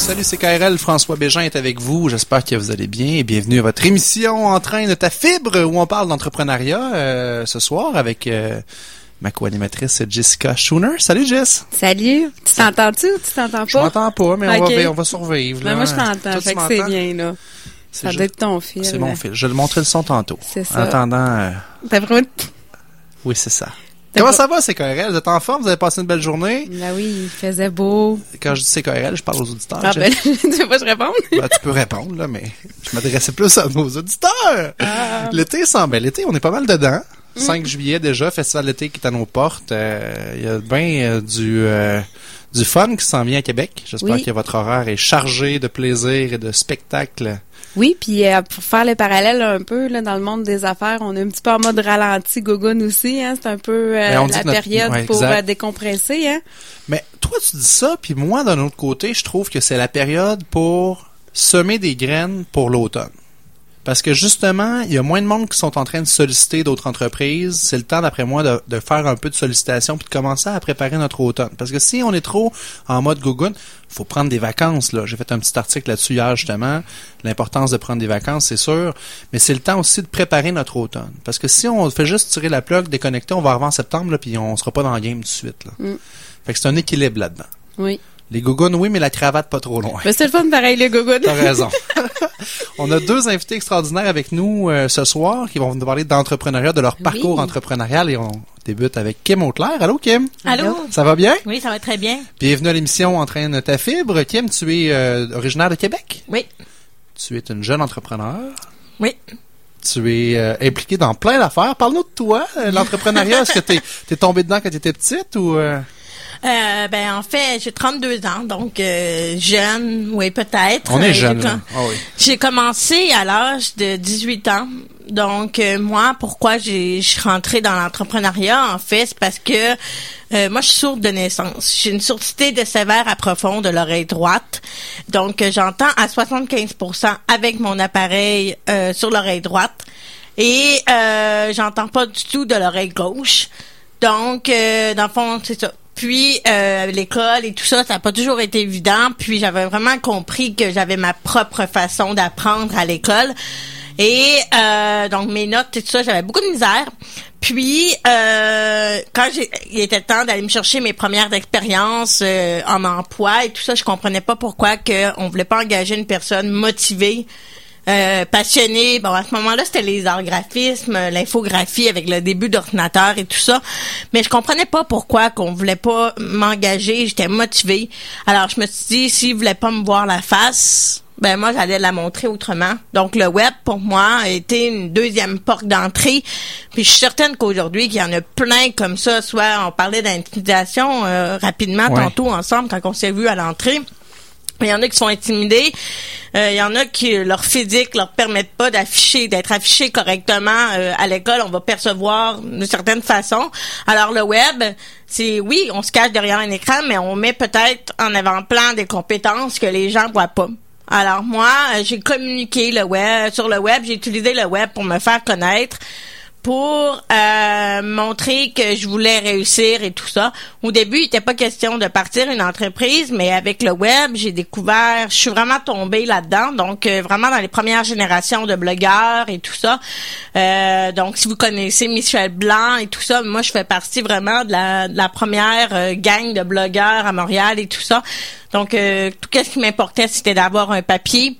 Salut, c'est KRL. François Bégin est avec vous. J'espère que vous allez bien et bienvenue à votre émission En train de ta fibre où on parle d'entrepreneuriat euh, ce soir avec euh, ma co-animatrice Jessica Schooner. Salut Jess. Salut. Tu t'entends-tu ou tu t'entends pas? Je m'entends pas, mais on, va, on va survivre. Ben, moi, je t'entends. Fait que c'est bien, là. Ça juste- doit être ton fil. C'est mon fil. Je vais te montrer le son tantôt. C'est En ça. attendant, euh, T'as vraiment... oui, c'est ça. Comment ça va, c'est KRL? Vous êtes en forme? Vous avez passé une belle journée? Ben oui, il faisait beau. Quand je dis c'est KRL, je parle aux auditeurs. Ah ben, tu veux pas que je réponde? Ben, tu peux répondre, là, mais je m'adressais plus à nos auditeurs. Ah. L'été semble. Ben, l'été, on est pas mal dedans. Mm. 5 juillet déjà, festival d'été qui est à nos portes. Euh, Il y a bien euh, du euh, du fun qui s'en vient à Québec. J'espère Oui. que votre horaire est chargé de plaisir et de spectacles. Oui, puis euh, pour faire le parallèle un peu là dans le monde des affaires, on est un petit peu en mode ralenti gogoon aussi. Hein? C'est un peu euh, la notre- période ouais, pour euh, décompresser. Hein? Mais toi, tu dis ça, puis moi, d'un autre côté, je trouve que c'est la période pour semer des graines pour l'automne. Parce que justement, il y a moins de monde qui sont en train de solliciter d'autres entreprises. C'est le temps, d'après moi, de, de faire un peu de sollicitation puis de commencer à préparer notre automne. Parce que si on est trop en mode gogoon, faut prendre des vacances. là. J'ai fait un petit article là-dessus hier, justement. L'importance de prendre des vacances, c'est sûr. Mais c'est le temps aussi de préparer notre automne. Parce que si on fait juste tirer la plug, déconnecter, on va arriver en septembre, là, puis on sera pas dans le game tout de suite. Là. Mm. Fait que c'est un équilibre là-dedans. Oui. Les gougounes, oui, mais la cravate pas trop loin. C'est le fun pareil, le gogoon. T'as raison. On a deux invités extraordinaires avec nous euh, ce soir qui vont nous parler d'entrepreneuriat, de leur parcours Oui. entrepreneurial et on débute avec Kim Auclair. Allô Kim? Allô? Ça va bien? Oui, ça va très bien. Bienvenue à l'émission Entraîne ta fibre. Kim, tu es euh, originaire de Québec? Oui. Tu es une jeune entrepreneur? Oui. Tu es euh, impliqué dans plein d'affaires. Parle-nous de toi, euh, l'entrepreneuriat. Est-ce que t'es es tombé dedans quand t'étais petite ou... euh, Euh, ben en fait, j'ai 32 ans, donc euh, jeune, oui peut-être. On est jeune, là. Ah oui. J'ai commencé à l'âge de 18 ans. Donc euh, moi, pourquoi j'ai je suis rentrée dans l'entrepreneuriat en fait, c'est parce que euh, moi je suis sourde de naissance. J'ai une surdité de sévère à profond de l'oreille droite. Donc euh, j'entends à 75% avec mon appareil euh, sur l'oreille droite et euh, j'entends pas du tout de l'oreille gauche. Donc euh, dans le fond, c'est ça. Puis euh, l'école et tout ça, ça n'a pas toujours été évident. Puis j'avais vraiment compris que j'avais ma propre façon d'apprendre à l'école. Et euh, donc mes notes et tout ça, j'avais beaucoup de misère. Puis euh, quand il était temps d'aller me chercher mes premières expériences euh, en emploi et tout ça, je comprenais pas pourquoi que on voulait pas engager une personne motivée euh, passionné. Bon, à ce moment-là, c'était les arts graphismes, l'infographie avec le début d'ordinateur et tout ça. Mais je comprenais pas pourquoi qu'on voulait pas m'engager. J'étais motivée. Alors, je me suis dit, s'ils voulaient pas me voir la face, ben moi, j'allais la montrer autrement. Donc, le web, pour moi, a été une deuxième porte d'entrée. Puis, je suis certaine qu'aujourd'hui, qu'il y en a plein comme ça. Soit on parlait d'intimidation euh, rapidement Ouais. tantôt ensemble quand on s'est vu à l'entrée. Il y en a qui sont intimidés. Euh, il y en a qui leur physique leur permettent pas d'afficher, d'être affichés correctement euh, à l'école. On va percevoir d'une certaine façon. Alors le web, c'est oui, on se cache derrière un écran, mais on met peut-être en avant-plan des compétences que les gens voient pas. Alors moi, euh, j'ai communiqué le web sur le web, j'ai utilisé le web pour me faire connaître pour euh, montrer que je voulais réussir et tout ça. Au début, il n'était pas question de partir une entreprise, mais avec le web, j'ai découvert, je suis vraiment tombée là-dedans. Donc, euh, vraiment dans les premières générations de blogueurs et tout ça. Euh, donc, si vous connaissez Michel Blanc et tout ça, moi, je fais partie vraiment de la, de la première euh, gang de blogueurs à Montréal et tout ça. Donc, euh, tout ce qui m'importait, c'était d'avoir un papier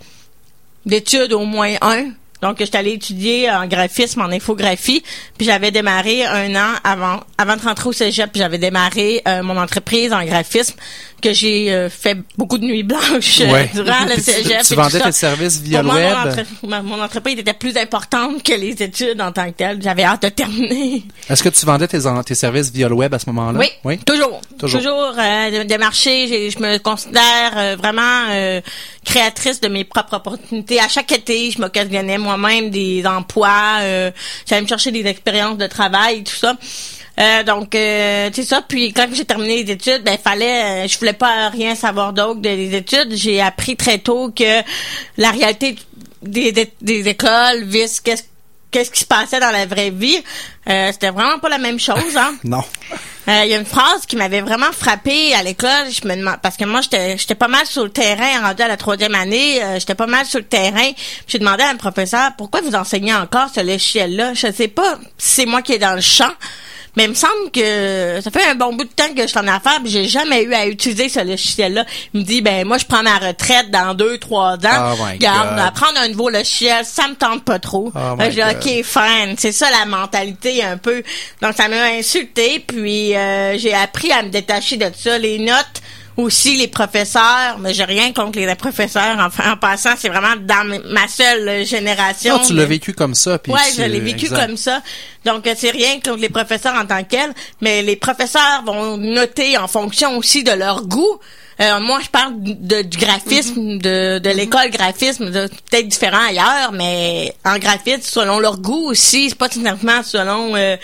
d'études au moins un. Donc, j'étais allée étudier en graphisme, en infographie, puis j'avais démarré un an avant, avant de rentrer au cégep, puis j'avais démarré euh, mon entreprise en graphisme, que j'ai euh, fait beaucoup de nuits blanches euh, Ouais. durant le Tu- cégep. tu et vendais tes services via Pour le moi, web? Mon, entre- ma- mon entreprise était plus importante que les études en tant que telles. J'avais hâte de terminer. Est-ce que tu vendais tes, services via le web à ce moment-là? Oui, Oui? toujours. Toujours. Toujours, euh, de-. J'ai- Je me considère euh, vraiment euh, créatrice de mes propres opportunités. À chaque été, je m'occasionnais moi-même des emplois. Euh, J'allais me chercher des expériences de travail et tout ça. Euh, donc, euh, c'est ça. Puis quand j'ai terminé les études, ben fallait, euh, je voulais pas rien savoir d'autre des études. J'ai appris très tôt que la réalité des, des, des écoles, vis qu'est-ce qu'est-ce qui se passait dans la vraie vie, euh, c'était vraiment pas la même chose. Hein. Non. Euh, Il y a une phrase qui m'avait vraiment frappée à l'école. Je me demande parce que moi j'étais j'étais pas mal sur le terrain rendu à la troisième année. euh, j'étais pas mal sur le terrain. J'ai demandé à un professeur pourquoi vous enseignez encore ce logiciel-là? Je sais pas si c'est moi qui est dans le champ. Mais il me semble que ça fait un bon bout de temps que je suis en affaires, puis j'ai jamais eu à utiliser ce logiciel-là. Il me dit, ben moi je prends ma retraite dans deux, trois ans. Oh apprendre un nouveau logiciel, ça me tente pas trop. Oh j'ai God. ok, fine. C'est ça la mentalité un peu. Donc ça m'a insulté, puis euh, j'ai appris à me détacher de ça. Les notes aussi, les professeurs, mais j'ai rien contre les professeurs. En, en passant, c'est vraiment dans ma seule génération. Non, tu l'as vécu comme ça. Puis Ouais, tu- je l'ai vécu exact. comme ça. Donc, euh, c'est rien contre les professeurs en tant qu'els, mais les professeurs vont noter en fonction aussi de leur goût. Euh, moi, je parle de, du graphisme, de, de l'école graphisme, peut-être différent ailleurs, mais en graphisme, selon leur goût aussi, c'est pas nécessairement selon euh,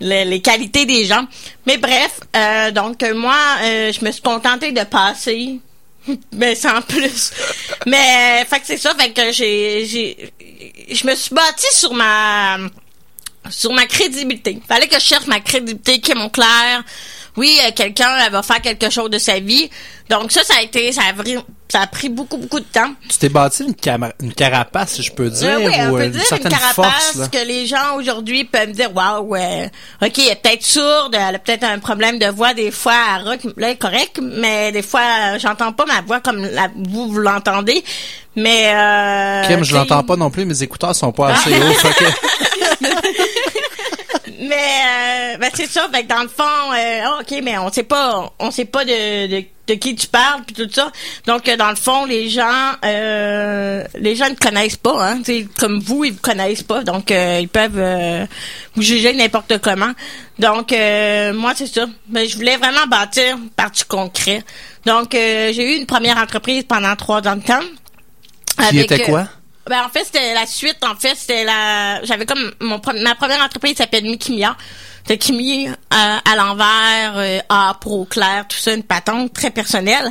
le- les qualités des gens. Mais bref, euh, donc moi, euh, je me suis contentée de passer mais sans plus. Mais euh, fait que c'est ça, fait que j'ai j'ai je me suis bâtie sur ma sur ma crédibilité. Fallait que je cherche ma crédibilité qui est mon clair. Oui, euh, quelqu'un elle va faire quelque chose de sa vie. Donc ça ça a été ça a, vri- ça a pris beaucoup beaucoup de temps. Tu t'es bâti une, une carapace, si je peux dire, Euh, oui, on ou peut une dire une carapace force. Que les gens aujourd'hui peuvent me dire waouh ouais ok elle est peut-être sourde elle a peut-être un problème de voix des fois elle rock là elle est correct mais des fois euh, j'entends pas ma voix comme la, vous vous l'entendez mais euh, Kim, je l'entends pas non plus, mes écouteurs sont pas assez hauts. mais euh, ben c'est ça. Fait que dans le fond euh, ah, ok mais on sait pas on sait pas de, de de qui tu parles puis tout ça. Donc euh, dans le fond les gens euh, les gens ne connaissent pas hein. Tu sais, comme vous ils vous connaissent pas. Donc euh, ils peuvent euh, vous juger n'importe comment. Donc euh, moi c'est ça. Mais je voulais vraiment bâtir par du concret. Donc euh, j'ai eu une première entreprise pendant trois ans de temps. Qui Avec, était quoi? Ben en fait c'était la suite en fait c'était la j'avais comme mon ma première entreprise s'appelle Mikimia. De Kimi euh, à l'envers euh, A pour au clair tout ça une patente très personnelle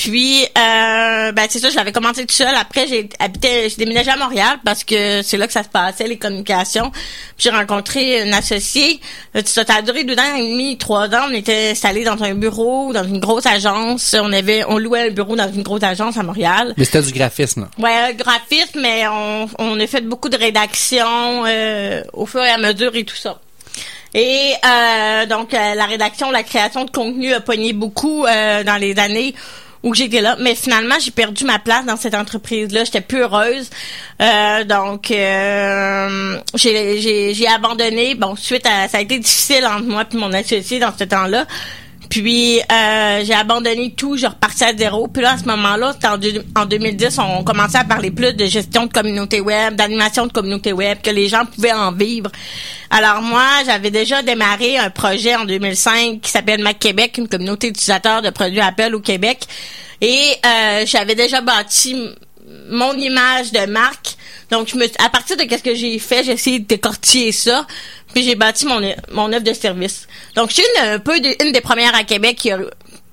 puis euh, ben c'est ça je l'avais commencé tout seul. Après j'ai habité j'ai déménagé à Montréal parce que c'est là que ça se passait les communications. Puis j'ai rencontré une associée. Euh, ça a duré deux ans et demi trois ans. On était installés dans un bureau dans une grosse agence. On avait on louait un bureau dans une grosse agence à Montréal. Mais c'était du graphisme. Ouais, graphisme, mais on, on a fait beaucoup de rédaction euh, au fur et à mesure et tout ça. Et euh, donc euh, la rédaction, la création de contenu a pogné beaucoup euh, dans les années où j'étais là, mais finalement j'ai perdu ma place dans cette entreprise-là. J'étais plus heureuse, Euh, donc euh, j'ai abandonné. Bon, suite à ça a été difficile entre moi et mon associé dans ce temps-là. Puis euh, j'ai abandonné tout, je repartais à zéro. Puis là, à ce moment-là, c'était en, deux- en 2010, on commençait à parler plus de gestion de communauté web, d'animation de communauté web, que les gens pouvaient en vivre. Alors moi, j'avais déjà démarré un projet en 2005 qui s'appelle Mac Québec, une communauté d'utilisateurs de produits Apple au Québec. Et euh, j'avais déjà bâti mon image de marque. Donc, je me, à partir de qu'est-ce que j'ai fait, j'ai essayé de décortiquer ça, puis j'ai bâti mon mon œuvre de service. Donc, je suis une, un peu une des premières à Québec qui a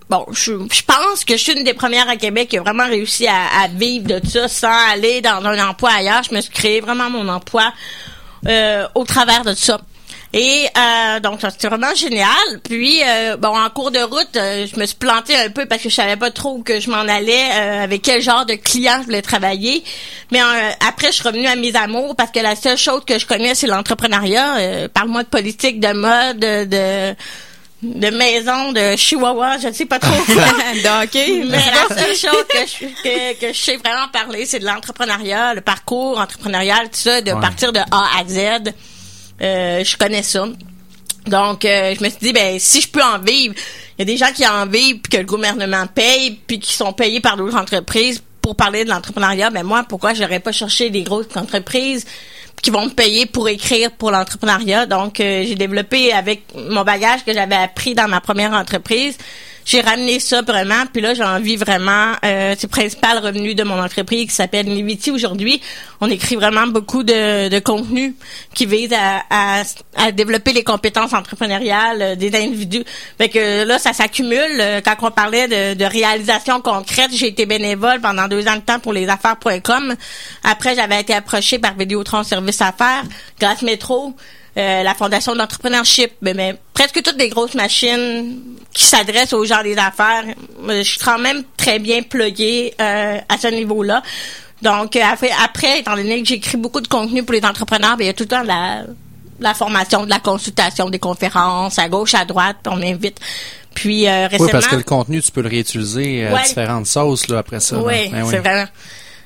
Bon, je, je pense que je suis une des premières à Québec qui a vraiment réussi à, à vivre de ça sans aller dans un emploi ailleurs. Je me suis créé vraiment mon emploi euh, au travers de ça. Et euh, donc ça, c'était vraiment génial. Puis euh, bon en cours de route, euh, je me suis plantée un peu parce que je savais pas trop où que je m'en allais, euh, avec quel genre de client je voulais travailler. Mais euh, après je suis revenue à mes amours parce que la seule chose que je connais c'est l'entrepreneuriat. Euh, Parle-moi de politique, de mode, de de, de maison, de chihuahua, je ne sais pas trop. Donc, Mais la seule chose que je, que, que je sais vraiment parler, c'est de l'entrepreneuriat, le parcours entrepreneurial, tout ça, de Ouais. partir de A à Z. Euh, je connais ça. Donc, euh, je me suis dit, ben, si je peux en vivre, il y a des gens qui en vivent, puis que le gouvernement paye, puis qui sont payés par d'autres entreprises pour parler de l'entrepreneuriat. Ben moi, pourquoi j'aurais pas cherché des grosses entreprises qui vont me payer pour écrire pour l'entrepreneuriat? Donc, euh, j'ai développé avec mon bagage que j'avais appris dans ma première entreprise, j'ai ramené ça vraiment, puis là, j'ai envie vraiment, euh, c'est le principal revenu de mon entreprise qui s'appelle Niviti aujourd'hui. On écrit vraiment beaucoup de, de contenu qui vise à, à, à développer les compétences entrepreneuriales euh, des individus. Fait que là, ça s'accumule. Euh, Quand on parlait de, de réalisation concrète, j'ai été bénévole pendant deux ans de temps pour les affaires.com. Après, j'avais été approchée par Vidéotron Service Affaires, grâce Métro. Euh, la fondation d'entrepreneurship, mais, mais, presque toutes les grosses machines qui s'adressent aux gens des affaires. Euh, Je suis quand même très bien pluguée euh, à ce niveau-là. Donc euh, après, après, étant donné que j'écris beaucoup de contenu pour les entrepreneurs, ben, il y a tout le temps de la, formation, de la consultation, des conférences à gauche, à droite, on m'invite. Puis euh, récemment, Oui, parce que le contenu, tu peux le réutiliser à Ouais. différentes sauces là, après ça. oui, Ben c'est vraiment.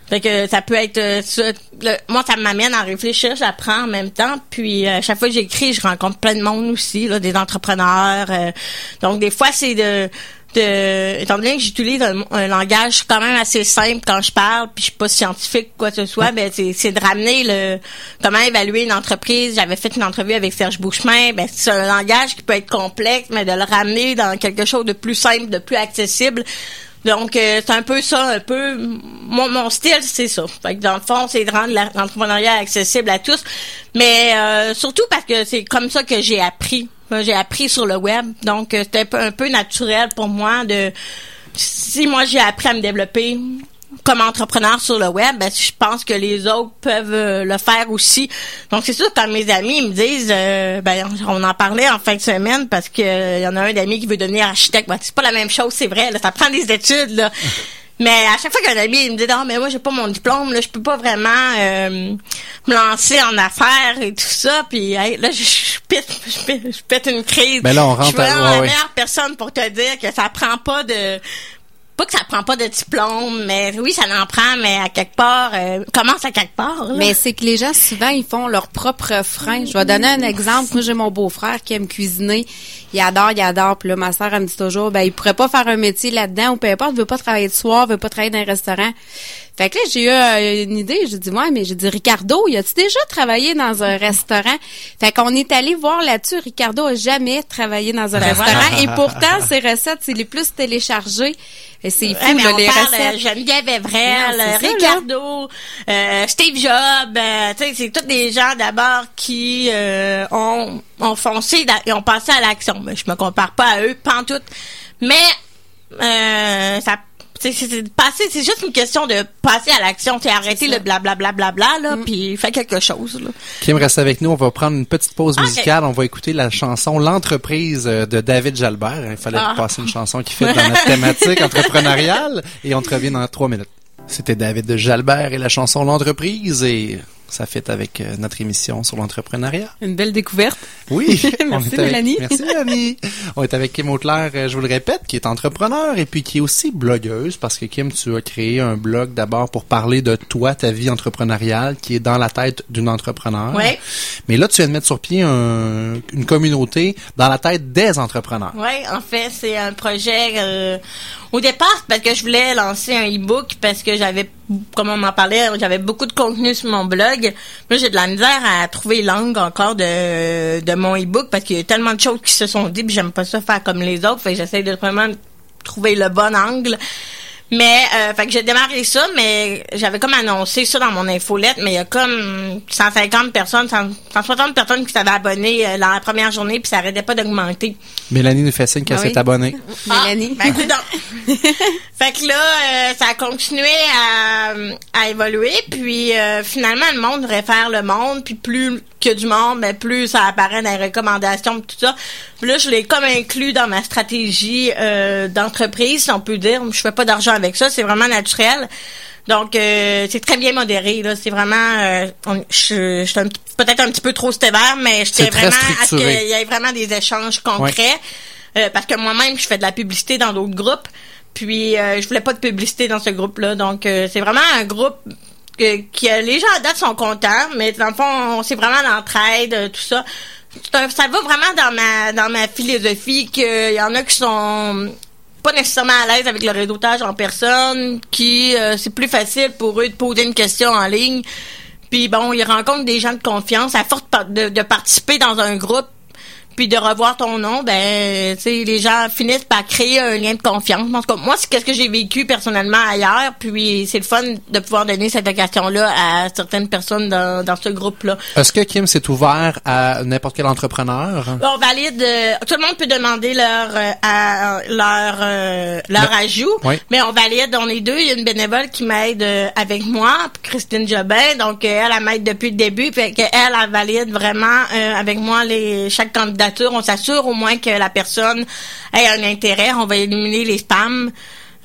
Fait que ça peut être euh, ça- le- moi ça m'amène à réfléchir, j'apprends en même temps. Puis euh, chaque fois que j'écris, je rencontre plein de monde aussi, là, des entrepreneurs. euh, donc des fois c'est de de étant donné que j'utilise un, un langage quand même assez simple quand je parle, puis je suis pas scientifique quoi que ce soit, ben c'est c'est de ramener le comment évaluer une entreprise. J'avais fait une entrevue avec Serge Bouchemin, ben c'est un langage qui peut être complexe, mais de le ramener dans quelque chose de plus simple, de plus accessible. Donc, euh, c'est un peu ça, un peu... Mon, mon style, c'est ça. Fait que dans le fond, c'est de rendre l'entrepreneuriat accessible à tous. Mais euh, surtout parce que c'est comme ça que j'ai appris. J'ai appris sur le web. Donc, euh, c'était un peu naturel pour moi de... Si moi, j'ai appris à me développer comme entrepreneur sur le web, ben, je pense que les autres peuvent euh, le faire aussi. Donc c'est sûr quand mes amis me disent, euh, ben on en parlait en fin de semaine parce que euh, y en a un d'amis qui veut devenir architecte. Ben, c'est pas la même chose, c'est vrai. Là, ça prend des études. Là. Mais à chaque fois qu'un ami il me dit non mais moi j'ai pas mon diplôme là je peux pas vraiment euh, me lancer en affaires et tout ça puis hey, là je, je pète je pète, je pète une crise. Ben là, on je suis rentre à- vraiment ouais, la ouais. meilleure personne pour te dire que ça prend pas de pas que ça prend pas de diplôme, mais oui, ça en prend, mais à quelque part, euh, commence à quelque part. Mais c'est que les gens, souvent, ils font leur propre frein. Je vais donner un exemple. Moi, j'ai mon beau-frère qui aime cuisiner. Il adore, il adore. Puis là, ma sœur, elle me dit toujours, ben, il pourrait pas faire un métier là-dedans ou peu importe, il veut pas travailler de soir, il veut pas travailler dans un restaurant. Fait que là, j'ai eu euh, une idée. J'ai dit, ouais, mais j'ai dit, Ricardo, y a-tu déjà travaillé dans un restaurant? Fait qu'on est allé voir là-dessus. Ricardo a jamais travaillé dans un Ben restaurant. Et pourtant, ses recettes, c'est les plus téléchargées. Et c'est fou, Ouais, mais là, on les parle recettes. euh, Geneviève Evrel, ça. Ricardo, euh, Steve Jobs, euh, tu sais, c'est tous des gens d'abord qui euh, ont, ont foncé dans- et ont passé à l'action. Mais je me compare pas à eux, pantoute. Mais euh, ça c'est passer c'est juste une question de passer à l'action c'est arrêter le blablabla bla, bla, bla, là Mm. puis faire quelque chose là. Kim reste avec nous. On va prendre une petite pause Ok. musicale. On va écouter la chanson L'entreprise euh, de David Jalbert. Il fallait Ah. passer une chanson qui fait dans notre thématique entrepreneuriale. Et on te revient dans trois minutes. C'était David de Jalbert et la chanson L'entreprise. Et ça fait avec euh, notre émission sur l'entrepreneuriat. Une belle découverte. Oui. Merci, avec- Mélanie. Merci, Mélanie. On est avec Kim Auclair, euh, je vous le répète, qui est entrepreneur et puis qui est aussi blogueuse parce que Kim, tu as créé un blog d'abord pour parler de toi, ta vie entrepreneuriale qui est dans la tête d'une entrepreneur. Ouais. Mais là, tu viens de mettre sur pied un- une communauté dans la tête des entrepreneurs. Oui, en fait, c'est un projet. euh, au départ, parce que je voulais lancer un e-book parce que j'avais, comme on m'en parlait, j'avais beaucoup de contenu sur mon blog. Là, j'ai de la misère à trouver l'angle encore de, de mon e-book parce qu'il y a tellement de choses qui se sont dites, puis j'aime pas ça faire comme les autres. Fait que j'essaie de vraiment trouver le bon angle. Mais, euh, fait que j'ai démarré ça, mais j'avais comme annoncé ça dans mon infolette, mais il y a comme 150 personnes, 100 160 personnes qui s'avaient abonné euh, dans la première journée, puis ça arrêtait pas d'augmenter. Mélanie nous fait signe qu'elle Ah s'est abonnée. Mélanie. Ah, ben, fait que là, euh, ça a continué à, à évoluer, puis euh, finalement, le monde réfère le monde, puis plus que du monde, ben, plus ça apparaît dans les recommandations, tout ça. Puis là, je l'ai comme inclus dans ma stratégie euh, d'entreprise, si on peut dire. Je fais pas d'argent avec ça, c'est vraiment naturel. Donc, euh, c'est très bien modéré. là. C'est vraiment... euh, on- je je suis peut-être un petit peu trop sévère, mais C'est très vraiment à ce qu'il y ait vraiment des échanges concrets. Euh, parce que moi-même, je fais de la publicité dans d'autres groupes. Puis, euh, je voulais pas de publicité dans ce groupe-là. Donc, euh, c'est vraiment un groupe que, les gens à date sont contents, mais dans le fond, c'est vraiment l'entraide, euh, tout ça. Ça va vraiment dans ma dans ma philosophie qu'il y en a qui sont pas nécessairement à l'aise avec le réseautage en personne, qui euh, c'est plus facile pour eux de poser une question en ligne. Puis bon, ils rencontrent des gens de confiance à force de participer dans un groupe. Puis de revoir ton nom, ben, tu sais, les gens finissent par créer un lien de confiance. En tout cas, moi, c'est ce que j'ai vécu personnellement ailleurs, puis c'est le fun de pouvoir donner cette occasion-là à certaines personnes dans, dans ce groupe-là. Est-ce que Kim s'est ouvert à n'importe quel entrepreneur? On valide, euh, tout le monde peut demander leur euh, à- leur euh, leur Le- ajout, Oui. mais on valide, on est deux, il y a une bénévole qui m'aide avec moi, Christine Jobin, donc elle, elle m'aide depuis le début, puis qu'elle, elle valide vraiment avec moi les chaque on s'assure au moins que la personne ait un intérêt, on va éliminer les spams.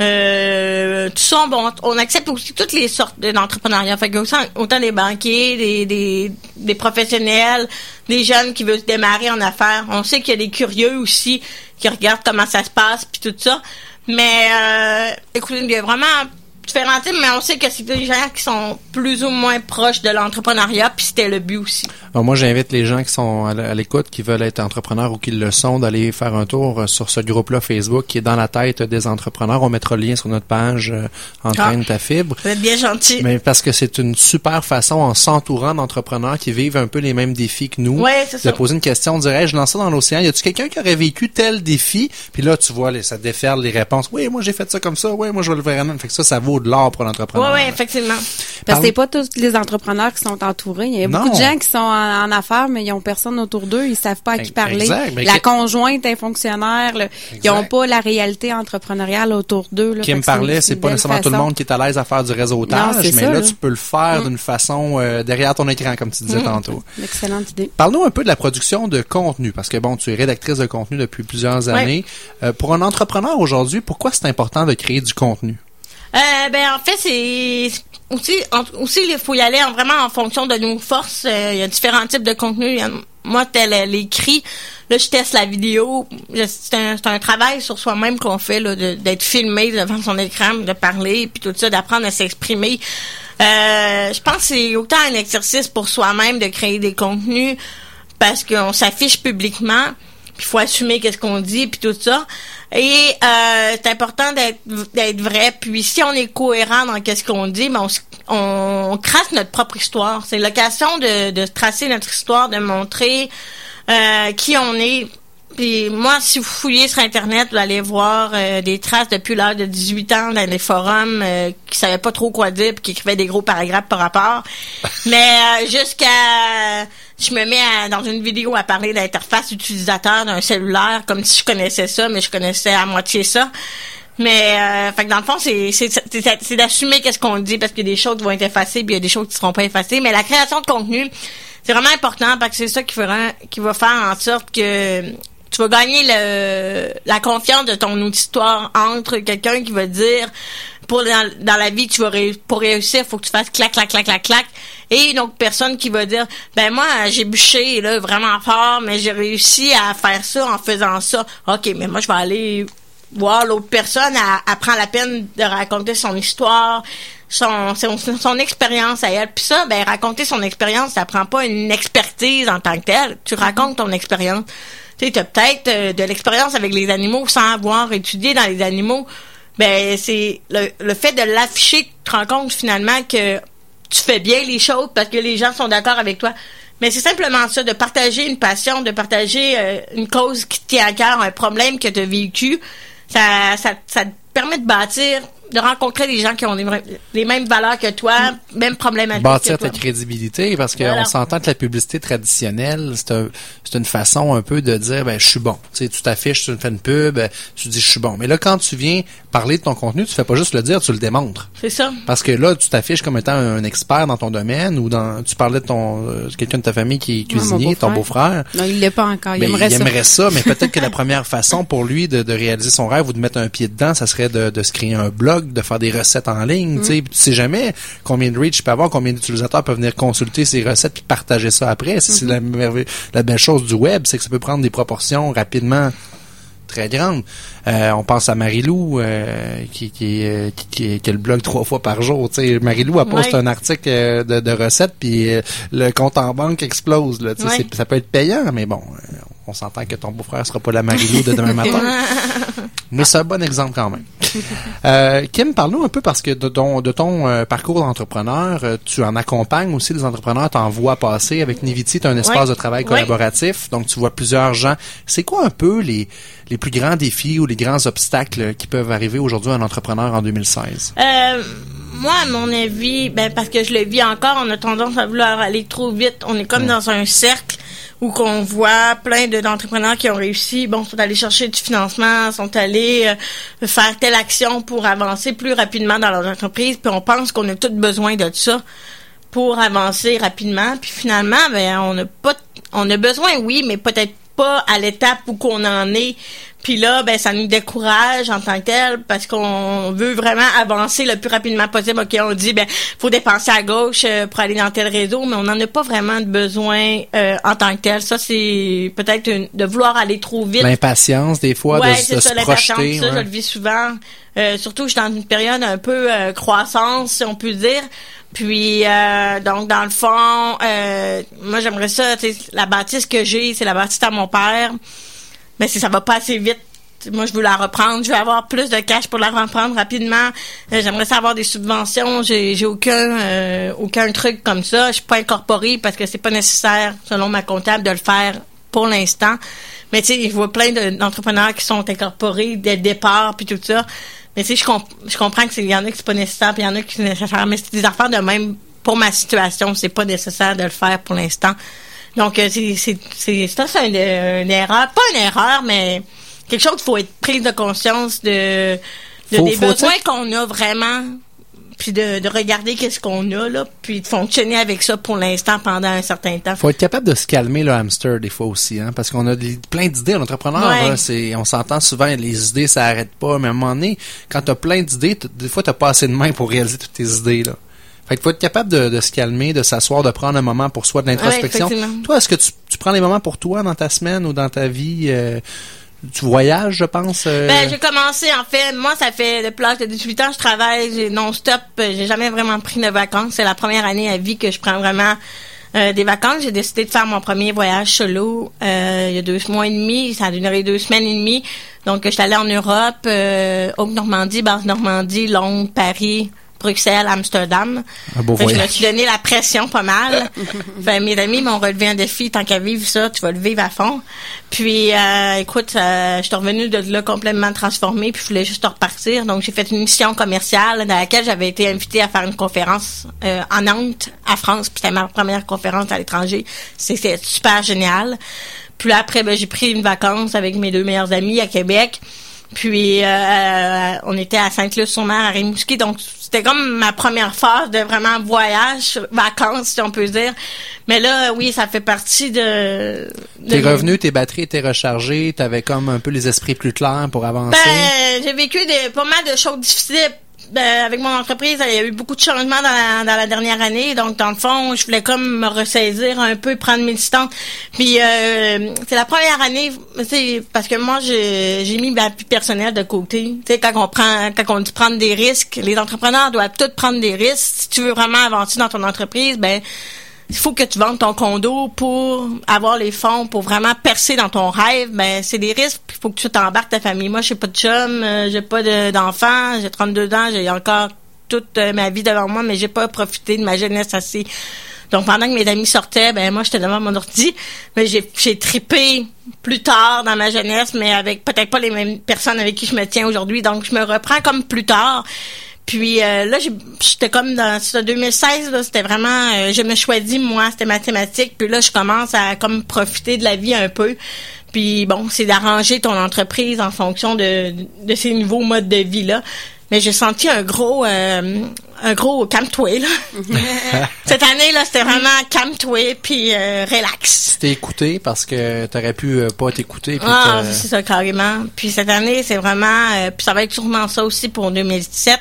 Euh, tout ça, bon, on accepte aussi toutes les sortes de- d'entrepreneuriat. Fait que autant, autant des banquiers, des, des, des professionnels, des jeunes qui veulent se démarrer en affaires. On sait qu'il y a des curieux aussi qui regardent comment ça se passe puis tout ça. Mais euh, écoutez, il y a vraiment différents types, mais on sait que c'est des gens qui sont plus ou moins proches de l'entrepreneuriat, puis c'était le but aussi. Bon, moi, j'invite les gens qui sont à l'écoute, qui veulent être entrepreneurs ou qui le sont, d'aller faire un tour euh, sur ce groupe-là Facebook qui est dans la tête des entrepreneurs. On mettra le lien sur notre page euh, Entraîne ta fibre. Vous êtes bien gentil. Mais parce que c'est une super façon, en s'entourant d'entrepreneurs qui vivent un peu les mêmes défis que nous, Ouais, c'est de ça. poser une question, de dire, Hey, je lance ça dans l'océan. Y a-tu quelqu'un qui aurait vécu tel défi? Puis là, tu vois, les- ça déferle les réponses. Oui, moi, j'ai fait ça comme ça. Oui, moi, je vais le faire. Fait que ça, ça vaut de l'or pour l'entrepreneur. Ouais, ouais, effectivement. Parce que c'est pas tous les entrepreneurs qui sont entourés. Il y a beaucoup de gens qui sont en, en affaires, mais ils ont personne autour d'eux. Ils savent pas à qui parler. exact. La que- conjointe est fonctionnaire. là. Ils ont Exact. pas la réalité entrepreneuriale autour d'eux. qui me parlait, c'est pas nécessairement tout le monde qui est à l'aise à faire du réseautage, Non, mais ça, là, là. tu peux le faire d'une façon euh, derrière ton écran, comme tu disais tantôt. Excellente idée. Parle-nous un peu de la production de contenu, parce que bon, tu es rédactrice de contenu depuis plusieurs années. Euh, pour un entrepreneur aujourd'hui, pourquoi c'est important de créer du contenu? Euh, ben en fait c'est aussi aussi il faut y aller en- vraiment en fonction de nos forces. Euh, Il y a différents types de contenus. Moi tel euh, l'écrit, là je teste la vidéo. C'est un, un travail sur soi-même qu'on fait là, d'être filmé devant son écran, de parler puis tout ça, d'apprendre à s'exprimer. Euh, je pense que c'est autant un exercice pour soi-même de créer des contenus parce qu'on s'affiche publiquement puis faut assumer qu'est-ce qu'on dit puis tout ça et euh, c'est important d'être vrai. Puis si on est cohérent dans qu'est-ce qu'on dit ben on, on, on trace notre propre histoire. C'est l'occasion de, de tracer notre histoire de montrer euh, qui on est. Puis moi, si vous fouillez sur Internet, vous allez voir euh, des traces depuis l'âge de 18 ans dans des forums euh, qui savaient pas trop quoi dire puis qui écrivaient des gros paragraphes par rapport. Mais euh, jusqu'à... Je me mets à- dans une vidéo à parler d'interface utilisateur d'un cellulaire comme si je connaissais ça, mais je connaissais à moitié ça. Mais euh, fait que dans le fond, c'est c'est d'assumer qu'est-ce qu'on dit parce qu'il y a des choses qui vont être effacées, puis il y a des choses qui seront pas effacées. Mais la création de contenu, c'est vraiment important parce que c'est ça qui qui va faire en sorte que tu vas gagner le la confiance de ton auditoire entre quelqu'un qui va dire pour dans, dans la vie tu vas ré- pour réussir faut que tu fasses clac clac clac clac clac et une autre personne qui va dire ben moi j'ai bûché là vraiment fort mais j'ai réussi à faire ça en faisant ça. Ok mais moi je vais aller voir l'autre personne. Elle, elle prend la peine de raconter son histoire son son, son expérience à elle. Puis ça ben raconter son expérience ça prend pas une expertise en tant que telle. Tu racontes ton expérience. Tu sais t'as peut-être euh, de l'expérience avec les animaux sans avoir étudié dans les animaux. Ben c'est le, le fait de l'afficher tu te rends compte finalement que tu fais bien les choses parce que les gens sont d'accord avec toi mais c'est simplement ça de partager une passion de partager euh, une cause qui te tient à cœur un problème que tu as vécu ça, ça, ça te permet de bâtir, de rencontrer des gens qui ont les, mêmes valeurs que toi, même problématiques Bâtir ta crédibilité, parce qu'on Voilà. s'entend que la publicité traditionnelle, c'est un- c'est une façon un peu de dire, ben, je suis bon. Tu sais, tu t'affiches, tu fais une pub, tu dis, je suis bon. Mais là, quand tu viens parler de ton contenu, tu fais pas juste le dire, tu le démontres. C'est ça. Parce que là, tu t'affiches comme étant un expert dans ton domaine ou dans, tu parlais de ton, euh, quelqu'un de ta famille qui est mon cuisinier, ton beau-frère. Non, il l'est pas encore. Il Ben, aimerait il ça. aimerait ça, mais peut-être que la première façon pour lui de, de réaliser son rêve ou de mettre un pied dedans, ça serait de, de se créer un blog, de faire des recettes en ligne. Tu sais, Puis tu sais jamais combien de reach il peut avoir, combien d'utilisateurs peuvent venir consulter ces recettes puis partager ça après. C'est c'est la, merveille- la belle chose du web, c'est que ça peut prendre des proportions rapidement très grandes. Euh, on pense à Marilou euh, qui, qui, euh, qui, qui, qui a le blog trois fois par jour. Tu sais, Marilou a posté Ouais. un article euh, de, de recettes puis euh, le compte en banque explose. Là, Ouais. ça peut être payant, mais bon, on s'entend que ton beau-frère sera pas la Marilou de demain matin. mais c'est un bon exemple quand même. Euh, Kim, parle-nous un peu parce que de ton, de ton euh, parcours d'entrepreneur, euh, tu en accompagnes aussi les entrepreneurs, t'en vois passer. Avec Niviti, tu as un espace de travail collaboratif, donc tu vois plusieurs gens. C'est quoi un peu les, les plus grands défis ou les grands obstacles qui peuvent arriver aujourd'hui à un entrepreneur en 2016? Euh, moi, à mon avis, ben parce que je le vis encore, on a tendance à vouloir aller trop vite. On est comme dans un cercle où qu'on voit plein de- d'entrepreneurs qui ont réussi, bon, sont allés chercher du financement, sont allés euh, faire telle action pour avancer plus rapidement dans leur entreprise, puis on pense qu'on a tous besoin de ça pour avancer rapidement, puis finalement, ben on n'a pas, on a besoin, oui, mais peut-être pas à l'étape où qu'on en est. Puis là, ben ça nous décourage en tant que tel parce qu'on veut vraiment avancer le plus rapidement possible. Ok, on dit ben faut dépenser à gauche euh, pour aller dans tel réseau, mais on n'en a pas vraiment de besoin euh, en tant que tel. Ça c'est peut-être une- de vouloir aller trop vite. L'impatience, des fois, Ouais, de, c'est de ça, se projeter. Ça, je le vis souvent. Euh, surtout, je suis dans une période un peu euh, croissance, si on peut dire. Puis, euh, donc, dans le fond, euh, moi, j'aimerais ça. La bâtisse que j'ai, c'est la bâtisse à mon père. Mais si ça va pas assez vite, moi, je veux la reprendre. Je veux avoir plus de cash pour la reprendre rapidement. Euh, j'aimerais ça avoir des subventions. J'ai, aucun, euh, aucun truc comme ça. Je suis pas incorporée parce que c'est pas nécessaire, selon ma comptable, de le faire pour l'instant. Mais tu sais, je vois plein de- d'entrepreneurs qui sont incorporés dès le départ puis tout ça. Mais tu sais, je, comp- je comprends que il y en a qui c'est pas nécessaire, puis il y en a qui c'est nécessaire. Mais c'est des affaires de même pour ma situation, c'est pas nécessaire de le faire pour l'instant. Donc euh, c'est c'est c'est ça c'est une, une erreur, pas une erreur, mais quelque chose qu'il faut être prise de conscience de, de Faut- des faut besoins être- qu'on a vraiment puis de, de regarder qu'est-ce qu'on a là, puis de fonctionner avec ça pour l'instant pendant un certain temps. faut être capable de se calmer le hamster des fois aussi, hein, parce qu'on a des- plein d'idées. L'entrepreneur, Ouais. là, c'est, on s'entend souvent, les idées, ça arrête pas. Mais à un moment donné, quand t'as plein d'idées, des fois, t'as pas assez de mains pour réaliser toutes tes idées, là. Fait qu'il faut être capable de, de se calmer, de s'asseoir, de prendre un moment pour soi, de l'introspection. Ouais, toi, est-ce que tu, tu prends des moments pour toi dans ta semaine ou dans ta vie? euh, tu voyages, je pense? euh, Ben, j'ai commencé, en fait, moi, ça fait depuis l'âge de 18 ans, je travaille j'ai non-stop. euh, J'ai jamais vraiment pris de vacances. C'est la première année à vie que je prends vraiment euh, des vacances. J'ai décidé de faire mon premier voyage solo euh, il y a deux mois et demi. Ça a duré deux semaines et demie. Donc, je suis allée en Europe, Haute-Normandie, Basse-Normandie, Londres, Paris, Bruxelles, Amsterdam. un beau Fait je me suis donné la pression pas mal. Fait, mes amis m'ont relevé un défi. Tant qu'à vivre ça, tu vas le vivre à fond. Puis, euh, écoute, euh, je suis revenue de là complètement transformée. Puis, je voulais juste repartir. Donc, j'ai fait une mission commerciale dans laquelle j'avais été invitée à faire une conférence euh, en Nantes, à France. Puis, c'était ma première conférence à l'étranger. C'était super génial. Puis là, après, ben, j'ai pris une vacance avec mes deux meilleurs amis à Québec. Puis euh, on était à Sainte-Luce-sur-Mer, à Rimouski, donc c'était comme ma première phase de vraiment voyage, vacances, si on peut dire. Mais là, oui, ça fait partie de... de T'es revenu, tes batteries étaient rechargées, t'avais comme un peu les esprits plus clairs pour avancer. Ben, j'ai vécu des, pas mal de choses difficiles. Ben, avec mon entreprise, il y a eu beaucoup de changements dans la, dans la dernière année. Donc, dans le fond, je voulais comme me ressaisir un peu, prendre mes distances. Puis, euh, c'est la première année, sais, parce que moi, j'ai j'ai mis ma vie personnelle de côté. Tu sais, quand on prend, quand on dit prendre des risques, les entrepreneurs doivent tous prendre des risques. Si tu veux vraiment avancer dans ton entreprise, ben, il faut que tu vendes ton condo pour avoir les fonds pour vraiment percer dans ton rêve. Ben c'est des risques. Il faut que tu t'embarques ta famille. Moi, j'ai pas de chum, euh, j'ai pas de- d'enfants, j'ai 32 ans, j'ai encore toute euh, ma vie devant moi, mais j'ai pas profité de ma jeunesse assez. Donc pendant que mes amis sortaient, ben moi j'étais devant mon ordi, mais j'ai j'ai tripé plus tard dans ma jeunesse, mais avec peut-être pas les mêmes personnes avec qui je me tiens aujourd'hui. Donc je me reprends comme plus tard. Puis euh, là, j'étais comme dans ce 2016, là, c'était vraiment, euh, je me choisis moi, c'était mathématique. Puis là, je commence à comme profiter de la vie un peu. Puis bon, c'est d'arranger ton entreprise en fonction de, de ces nouveaux modes de vie là. Mais j'ai senti un gros, euh, un gros calme-toi là. Cette année là, c'était vraiment calme-toi puis euh, relax. T'es écouté parce que t'aurais pu euh, pas t'écouter. Ah, c'est ça, carrément. Puis cette année, c'est vraiment... euh, puis ça va être sûrement ça aussi pour 2017.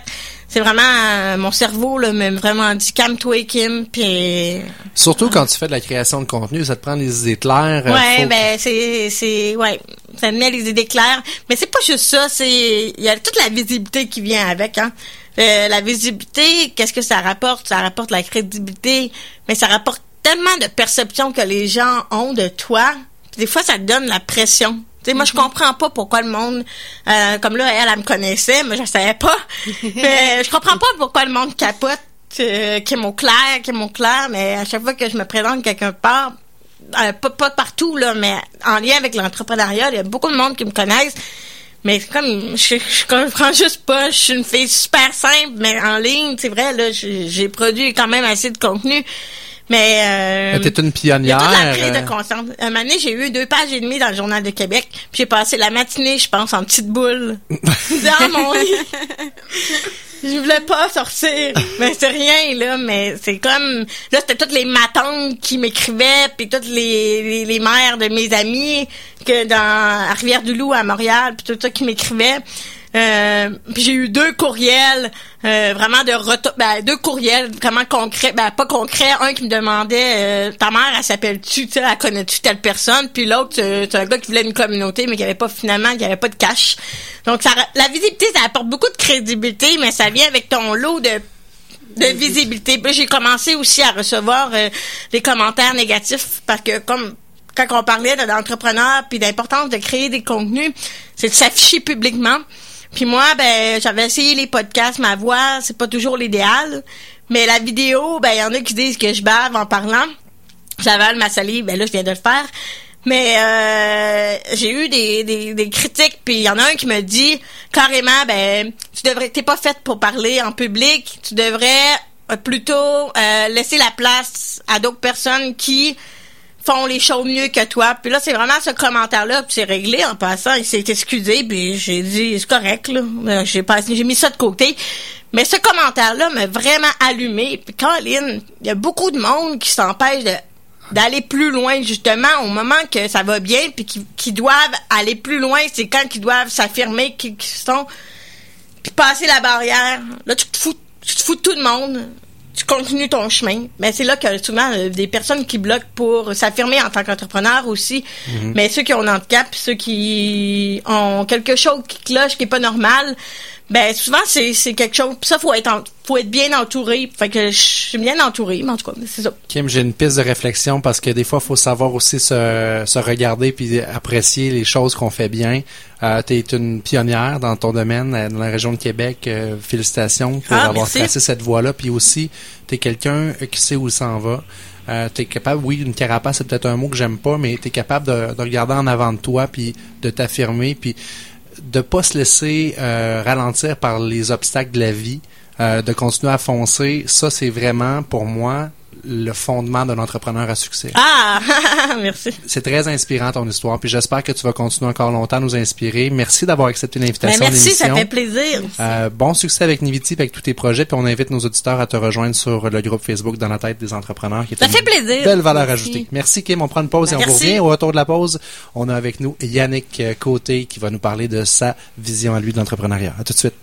C'est vraiment... euh, mon cerveau, là, m'a vraiment dit « Calme-toi, Kim », puis... Surtout quand tu fais de la création de contenu, ça te prend des idées claires. euh, Ouais, ben c'est c'est ouais, ça te met les idées claires, mais c'est pas juste ça, c'est il y a toute la visibilité qui vient avec hein. Euh, la visibilité, qu'est-ce que ça rapporte? Ça rapporte la crédibilité, mais ça rapporte tellement de perceptions que les gens ont de toi. Des fois ça te donne la pression. Tu sais, moi, je comprends pas pourquoi le monde, euh, comme là, elle, elle, me connaissait, mais je savais pas. mais je comprends pas pourquoi le monde capote, euh, qui est mon clair, qui est mon clair, mais à chaque fois que je me présente quelqu'un part, euh, pas, pas partout, là, mais en lien avec l'entrepreneuriat, il y a beaucoup de monde qui me connaissent. Mais comme, je, je comprends juste pas. Je suis une fille super simple, mais en ligne, c'est vrai, là, j'ai produit quand même assez de contenu. Mais euh, t'es une pionnière. Il y a toute la prise de conscience. Un moment donné, j'ai eu deux pages et demie dans le journal de Québec. Puis j'ai passé la matinée, je pense, en petite boule dans mon lit. je voulais pas sortir. Mais c'est rien, là. Mais c'est comme... Là, c'était toutes les matantes qui m'écrivaient, puis toutes les, les, les, mères de mes amis que dans à Rivière-du-Loup, à Montréal, puis tout ça qui m'écrivaient. Euh, puis j'ai eu deux courriels euh, vraiment de retour ben, deux courriels vraiment concrets ben pas concrets un qui me demandait euh, ta mère elle s'appelle-tu tu elle connais-tu telle personne? Puis l'autre c'est un gars qui voulait une communauté mais qui avait pas finalement qui avait pas de cash donc ça la visibilité ça apporte beaucoup de crédibilité mais ça vient avec ton lot de de visibilité. J'ai commencé aussi à recevoir des commentaires négatifs parce que comme quand on parlait d'entrepreneurs puis d'importance de créer des contenus, c'est de s'afficher publiquement. Puis moi, ben, j'avais essayé les podcasts, ma voix, c'est pas toujours l'idéal. Mais la vidéo, ben, il y en a qui disent que je bave en parlant. J'avale ma salive, ben là, je viens de le faire. Mais euh, j'ai eu des, des, des critiques, puis il y en a un qui me dit carrément, ben, tu devrais, t'es pas faite pour parler en public, tu devrais plutôt euh, laisser la place à d'autres personnes qui font les choses mieux que toi. Puis là, c'est vraiment ce commentaire-là, puis c'est réglé en passant. Il s'est excusé, puis j'ai dit, c'est correct, là. Euh, j'ai mis ça de côté. Mais ce commentaire-là m'a vraiment allumé. Puis Colin, il y a beaucoup de monde qui s'empêche d'aller plus loin justement au moment que ça va bien puis qui, doivent aller plus loin c'est quand ils doivent s'affirmer qu'ils sont puis passer la barrière là tu te fous tu te fous de tout le monde tu continues ton chemin. Mais c'est là que souvent euh, des personnes qui bloquent pour s'affirmer en tant qu'entrepreneur aussi. Mhm. Mais ceux qui ont un handicap, ceux qui ont quelque chose qui cloche, qui est pas normal, ben souvent c'est c'est quelque chose. ça faut être faut être bien entouré. Fait que je suis bien entouré, mais en tout cas c'est ça. Kim, j'ai une piste de réflexion parce que des fois il faut savoir aussi se, se regarder puis apprécier les choses qu'on fait bien. Euh, tu es une pionnière dans ton domaine euh, dans la région de Québec. Euh, félicitations pour ah, avoir tracé cette voie-là. Puis aussi, tu es quelqu'un qui sait où il s'en va. Euh, tu es capable, oui, une carapace, c'est peut-être un mot que j'aime pas, mais tu es capable de, de, regarder en avant de toi puis de t'affirmer. Puis de pas se laisser euh, ralentir par les obstacles de la vie, euh, de continuer à foncer, ça c'est vraiment pour moi le fondement d'un entrepreneur à succès. Ah, merci. C'est très inspirant ton histoire, puis j'espère que tu vas continuer encore longtemps à nous inspirer. Merci d'avoir accepté l'invitation. Ben, merci, ça fait plaisir. Euh, bon succès avec Niviti, avec tous tes projets, puis on invite nos auditeurs à te rejoindre sur le groupe Facebook dans la tête des entrepreneurs. Qui est ça fait plaisir. Belle valeur ajoutée. Merci Kim, on prend une pause et on revient. Au retour de la pause, on a avec nous Yannick Côté qui va nous parler de sa vision à lui de l'entrepreneuriat. À tout de suite.